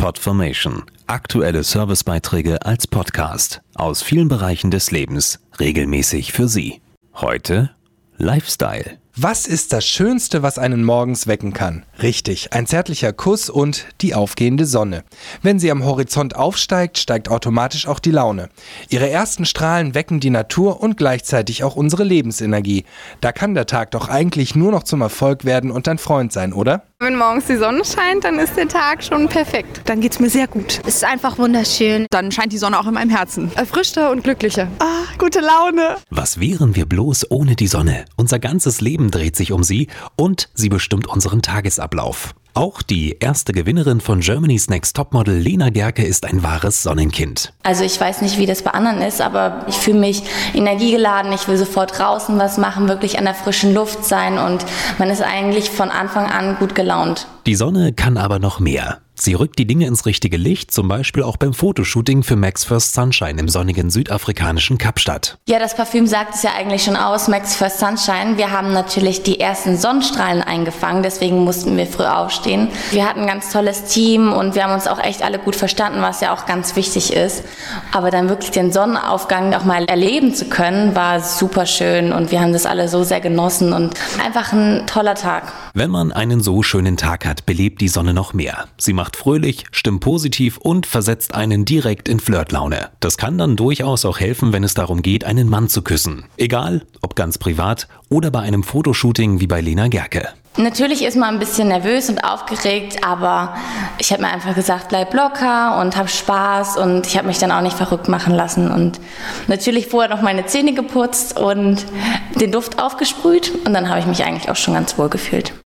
Podformation. Aktuelle Servicebeiträge als Podcast aus vielen Bereichen des Lebens regelmäßig für Sie. Heute Lifestyle. Was ist das Schönste, was einen morgens wecken kann? Richtig, ein zärtlicher Kuss und die aufgehende Sonne. Wenn sie am Horizont aufsteigt, steigt automatisch auch die Laune. Ihre ersten Strahlen wecken die Natur und gleichzeitig auch unsere Lebensenergie. Da kann der Tag doch eigentlich nur noch zum Erfolg werden und ein Freund sein, oder? Wenn morgens die Sonne scheint, dann ist der Tag schon perfekt. Dann geht's mir sehr gut. Es ist einfach wunderschön. Dann scheint die Sonne auch in meinem Herzen. Erfrischter und glücklicher. Ah, gute Laune. Was wären wir bloß ohne die Sonne? Unser ganzes Leben dreht sich um sie und sie bestimmt unseren Tagesablauf. Auch die erste Gewinnerin von Germany's Next Topmodel, Lena Gerke, ist ein wahres Sonnenkind. Also ich weiß nicht, wie das bei anderen ist, aber ich fühle mich energiegeladen. Ich will sofort draußen was machen, wirklich an der frischen Luft sein und man ist eigentlich von Anfang an gut gelaunt. Die Sonne kann aber noch mehr. Sie rückt die Dinge ins richtige Licht, zum Beispiel auch beim Fotoshooting für Max First Sunshine im sonnigen südafrikanischen Kapstadt. Ja, das Parfüm sagt es ja eigentlich schon aus, Max First Sunshine. Wir haben natürlich die ersten Sonnenstrahlen eingefangen, deswegen mussten wir früh aufstehen. Wir hatten ein ganz tolles Team und wir haben uns auch echt alle gut verstanden, was ja auch ganz wichtig ist. Aber dann wirklich den Sonnenaufgang auch mal erleben zu können, war super schön und wir haben das alle so sehr genossen und einfach ein toller Tag. Wenn man einen so schönen Tag hat, belebt die Sonne noch mehr. Sie macht fröhlich, stimmt positiv und versetzt einen direkt in Flirtlaune. Das kann dann durchaus auch helfen, wenn es darum geht, einen Mann zu küssen. Egal, ob ganz privat oder bei einem Fotoshooting wie bei Lena Gerke. Natürlich ist man ein bisschen nervös und aufgeregt, aber ich habe mir einfach gesagt, bleib locker und hab Spaß und ich habe mich dann auch nicht verrückt machen lassen und natürlich vorher noch meine Zähne geputzt und den Duft aufgesprüht und dann habe ich mich eigentlich auch schon ganz wohl gefühlt.